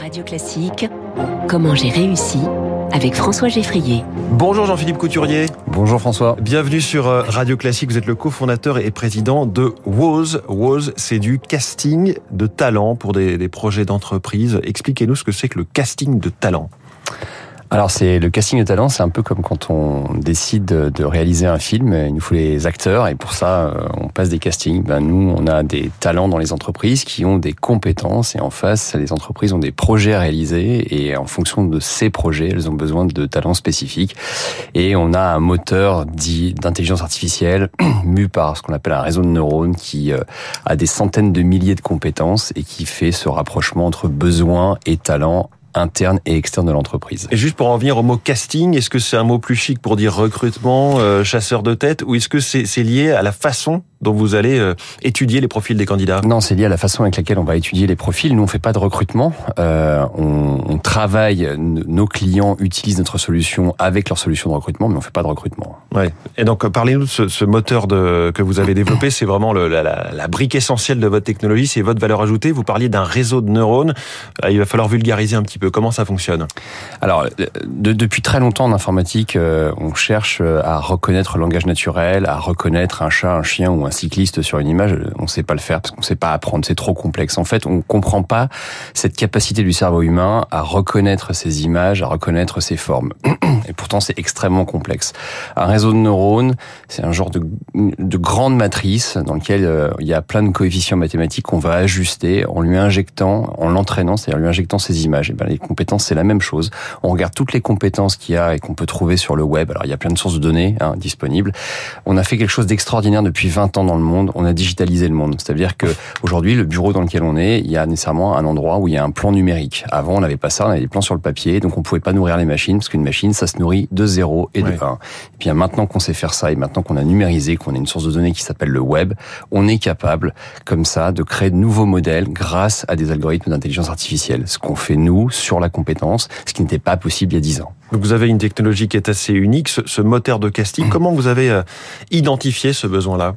Radio Classique, comment j'ai réussi avec François Geffrier. Bonjour Jean-Philippe Couturier. Bonjour François. Bienvenue sur euh, Radio Classique. Vous êtes le cofondateur et président de WOZ. WOZ, c'est du casting de talent pour des, des projets d'entreprise. Expliquez-nous ce que c'est que le casting de talent. Alors c'est le casting de talent, c'est un peu comme quand on décide de réaliser un film, il nous faut les acteurs et pour ça euh, on passe des castings. Ben nous on a des talents dans les entreprises qui ont des compétences et en face les entreprises ont des projets à réaliser et en fonction de ces projets elles ont besoin de talents spécifiques et on a un moteur dit d'intelligence artificielle mu par ce qu'on appelle un réseau de neurones qui euh, a des centaines de milliers de compétences et qui fait ce rapprochement entre besoins et talents interne et externe de l'entreprise. Et juste pour en venir au mot casting, est-ce que c'est un mot plus chic pour dire recrutement, euh, chasseur de tête, ou est-ce que c'est lié à la façon dont vous allez euh, étudier les profils des candidats? Non, c'est lié à la façon avec laquelle on va étudier les profils. Nous, on fait pas de recrutement. Euh, on, on, travaille. Nos clients utilisent notre solution avec leur solution de recrutement, mais on fait pas de recrutement. Ouais. Et donc, parlez-nous de ce, ce, moteur de, que vous avez développé. C'est vraiment le, la, la, la, brique essentielle de votre technologie. C'est votre valeur ajoutée. Vous parliez d'un réseau de neurones. Euh, il va falloir vulgariser un petit peu. Comment ça fonctionne? Alors, de, depuis très longtemps en informatique, euh, on cherche à reconnaître le langage naturel, à reconnaître un chat, un chien ou un un cycliste sur une image, on ne sait pas le faire parce qu'on ne sait pas apprendre, c'est trop complexe. En fait, on comprend pas cette capacité du cerveau humain à reconnaître ces images, à reconnaître ces formes. Et pourtant, c'est extrêmement complexe. Un réseau de neurones, c'est un genre de, de grande matrice dans lequel euh, il y a plein de coefficients mathématiques qu'on va ajuster en lui injectant, en l'entraînant, c'est-à-dire lui injectant ces images. Et ben, les compétences, c'est la même chose. On regarde toutes les compétences qu'il y a et qu'on peut trouver sur le web. Alors, il y a plein de sources de données hein, disponibles. On a fait quelque chose d'extraordinaire depuis 20 ans dans le monde, on a digitalisé le monde. C'est-à-dire que aujourd'hui, le bureau dans lequel on est, il y a nécessairement un endroit où il y a un plan numérique. Avant, on n'avait pas ça, on avait des plans sur le papier, donc on pouvait pas nourrir les machines parce qu'une machine, ça se nourrit de 0 et de 1. Et puis maintenant qu'on sait faire ça et maintenant qu'on a numérisé, qu'on a une source de données qui s'appelle le web, on est capable, comme ça, de créer de nouveaux modèles grâce à des algorithmes d'intelligence artificielle. Ce qu'on fait nous sur la compétence, ce qui n'était pas possible il y a 10 ans. Donc vous avez une technologie qui est assez unique, ce, ce moteur de casting. Comment vous avez euh, identifié ce besoin-là?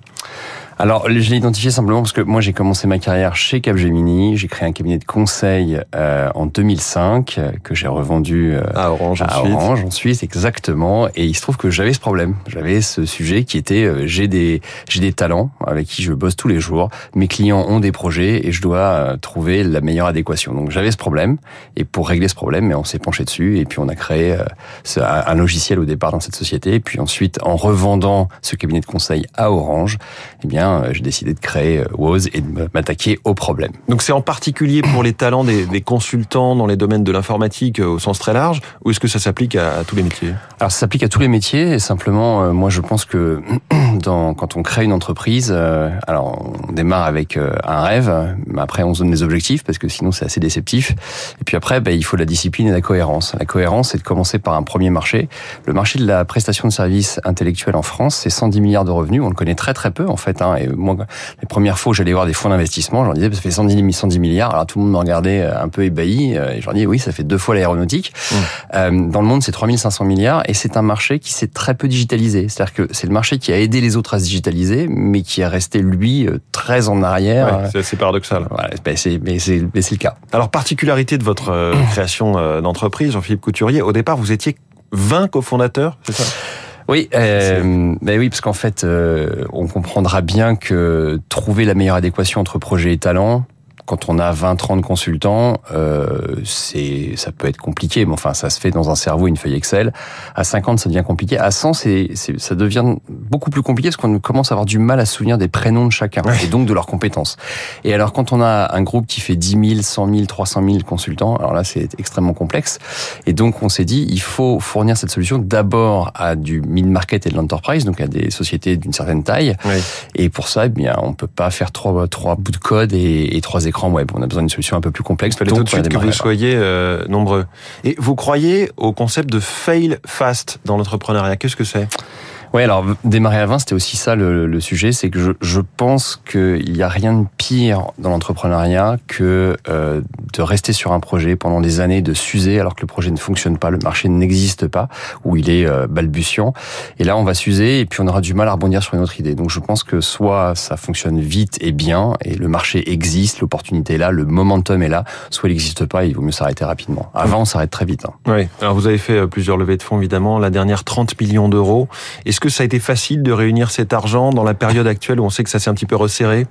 Alors, je l'ai identifié simplement parce que moi, j'ai commencé ma carrière chez Capgemini. J'ai créé un cabinet de conseil euh, en 2005 euh, que j'ai revendu euh, à Orange à ensuite. Orange ensuite, exactement. Et il se trouve que j'avais ce problème. J'avais ce sujet qui était euh, j'ai des j'ai des talents avec qui je bosse tous les jours. Mes clients ont des projets et je dois euh, trouver la meilleure adéquation. Donc j'avais ce problème. Et pour régler ce problème, mais on s'est penché dessus et puis on a créé ce, un logiciel au départ dans cette société. Et puis ensuite, en revendant ce cabinet de conseil à Orange, eh bien j'ai décidé de créer Woz et de m'attaquer au problème. Donc c'est en particulier pour les talents des, des consultants dans les domaines de l'informatique au sens très large, ou est-ce que ça s'applique à, à, tous les métiers? Alors ça s'applique à tous les métiers, et simplement, euh, moi je pense que dans, quand on crée une entreprise, euh, alors on démarre avec euh, un rêve, mais après on se donne des objectifs, parce que sinon c'est assez déceptif, et puis après ben, il faut la discipline et la cohérence. La cohérence c'est de commencer par un premier marché. Le marché de la prestation de services intellectuels en France, c'est 110 milliards de revenus, on le connaît très très peu en fait, hein, et moi, les premières fois où j'allais voir des fonds d'investissement, j'en disais, ça fait 110, 110 milliards. Alors tout le monde me regardait euh, un peu ébahi. Et je leur disais, oui, ça fait deux fois l'aéronautique. Mmh. Euh, dans le monde, c'est 3500 milliards et c'est un marché qui s'est très peu digitalisé. C'est-à-dire que c'est le marché qui a aidé les autres à se digitaliser, mais qui est resté, lui, euh, très en arrière. Ouais, c'est assez paradoxal. Voilà, ben c'est, mais c'est, mais c'est le cas. Alors, particularité de votre création d'entreprise, Jean-Philippe Couturier, au départ, vous étiez 20 cofondateurs, c'est ça? Oui, euh, ben oui, parce qu'en fait, euh, on comprendra bien que trouver la meilleure adéquation entre projet et talent, quand on a 20-30 consultants, euh, c'est ça peut être compliqué, mais enfin ça se fait dans un cerveau, une feuille Excel. À 50, ça devient compliqué. À 100, c'est, ça devient beaucoup plus compliqué parce qu'on commence à avoir du mal à se souvenir des prénoms de chacun ouais. et donc de leurs compétences. Et alors quand on a un groupe qui fait 10 000, 100 000, 300 000 consultants, alors là c'est extrêmement complexe. Et donc on s'est dit, il faut fournir cette solution d'abord à du mid-market et de l'enterprise, donc à des sociétés d'une certaine taille. Ouais. Et pour ça, eh bien, on peut pas faire trois, trois bouts de code et, et trois écrans web. On a besoin d'une solution un peu plus complexe. Il fallait tout de suite que vous soyez euh, nombreux. Et vous croyez au concept de fail fast dans l'entrepreneuriat? Qu'est-ce que c'est? Ouais, alors démarrer à 20, c'était aussi ça le, sujet, c'est que je, je pense qu'il n'y a rien de pire dans l'entrepreneuriat que euh, de rester sur un projet pendant des années, de s'user alors que le projet ne fonctionne pas, le marché n'existe pas, ou il est euh, balbutiant. Et là, on va s'user et puis on aura du mal à rebondir sur une autre idée. Donc je pense que soit ça fonctionne vite et bien, et le marché existe, l'opportunité est là, le momentum est là, soit il n'existe pas, il vaut mieux s'arrêter rapidement. Avant, on s'arrête très vite. Hein. Oui, alors vous avez fait euh, plusieurs levées de fonds, évidemment, la dernière 30 millions d'euros. Que ça a été facile de réunir cet argent dans la période actuelle où on sait que ça s'est un petit peu resserré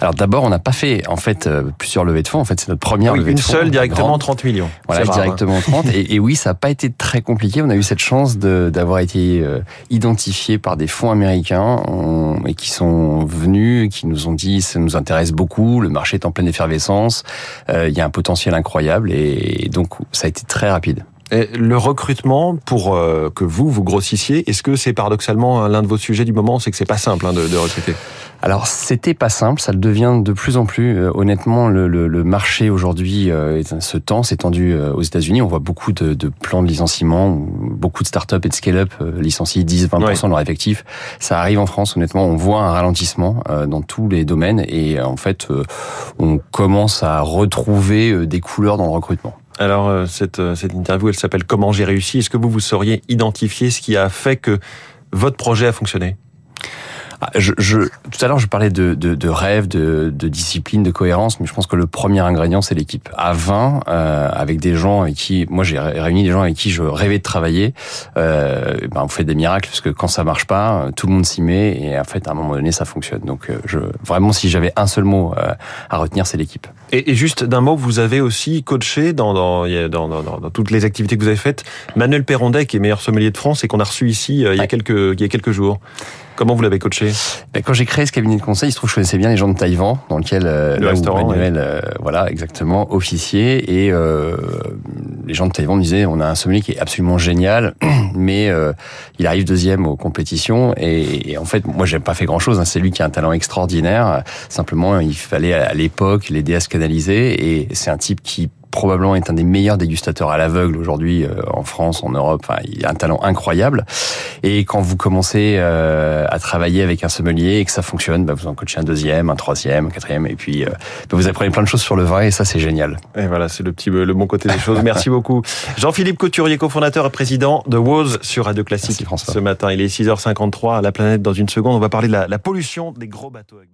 Alors d'abord, on n'a pas fait en fait euh, plusieurs levées de fonds. En fait, c'est notre première oui, levée une de fonds. seule directement grande. 30 millions. Voilà, rare, hein. directement 30. Et, et oui, ça n'a pas été très compliqué. On a eu cette chance d'avoir été euh, identifié par des fonds américains on- et qui sont venus, et qui nous ont dit ça nous intéresse beaucoup, le marché est en pleine effervescence, euh, il y a un potentiel incroyable et donc ça a été très rapide. Et le recrutement pour euh, que vous vous grossissiez, est-ce que c'est paradoxalement l'un de vos sujets du moment sait que c'est pas simple hein, de, de recruter? Alors c'était pas simple, ça le devient de plus en plus. Euh, honnêtement, le, le, le marché aujourd'hui euh, se tend, s'est tendu euh, aux États-Unis. On voit beaucoup de, de plans de licenciement, beaucoup de startups et de scale-up licencient 10-20% de leur effectif. Ça arrive en France, honnêtement, on voit un ralentissement euh, dans tous les domaines et euh, en fait, euh, on commence à retrouver des couleurs dans le recrutement. Alors euh, cette, euh, cette interview, elle s'appelle Comment j'ai réussi. Est-ce que vous vous sauriez identifier ce qui a fait que votre projet a fonctionné? Ah, Je, je, tout à l'heure, je parlais de, de, de rêve, de, de discipline, de cohérence, mais je pense que le premier ingrédient, c'est l'équipe. À 20, euh, avec des gens avec qui, moi, j'ai ré- réuni des gens avec qui je rêvais de travailler. Euh, ben, on fait des miracles parce que quand ça marche pas, euh, tout le monde s'y met et en fait, à un moment donné, ça fonctionne. Donc, euh, je, vraiment, si j'avais un seul mot euh, à retenir, c'est l'équipe. et, et juste d'un mot, vous avez aussi coaché dans, dans, dans, dans, dans- toutes les activités que vous avez faites Manuel Perrondet, qui est meilleur sommelier de France et qu'on a reçu ici euh, il, y a quelques, il y a quelques jours. Comment vous l'avez coaché? Ben, Quand j'ai créé ce cabinet de conseil, il se trouve que je connaissais bien les gens de Taïwan, dans lequel euh, Le là où restaurant, Manuel, euh, voilà, exactement, officier. Et euh, les gens de Taïwan me disaient, on a un sommelier qui est absolument génial, mais euh, il arrive deuxième aux compétitions. Et, et en fait, moi, j'ai pas fait grand-chose. hein. C'est lui qui a un talent extraordinaire. Simplement, il fallait à l'époque l'aider à se canaliser. Et c'est un type qui probablement est un des meilleurs dégustateurs à l'aveugle aujourd'hui euh, en France, en Europe. Enfin, il a un talent incroyable. Et quand vous commencez euh, à travailler avec un sommelier et que ça fonctionne, bah, vous en coachez un deuxième, un troisième, un quatrième, et puis euh, bah, vous apprenez plein de choses sur le vin et ça c'est génial. Et voilà, c'est le petit le bon côté des choses. Merci beaucoup. Jean-Philippe Couturier, cofondateur et président de Woz sur Radio Classique Merci, François. ce matin. Il est 6h53 à la planète dans une seconde. On va parler de la, la pollution des gros bateaux avec.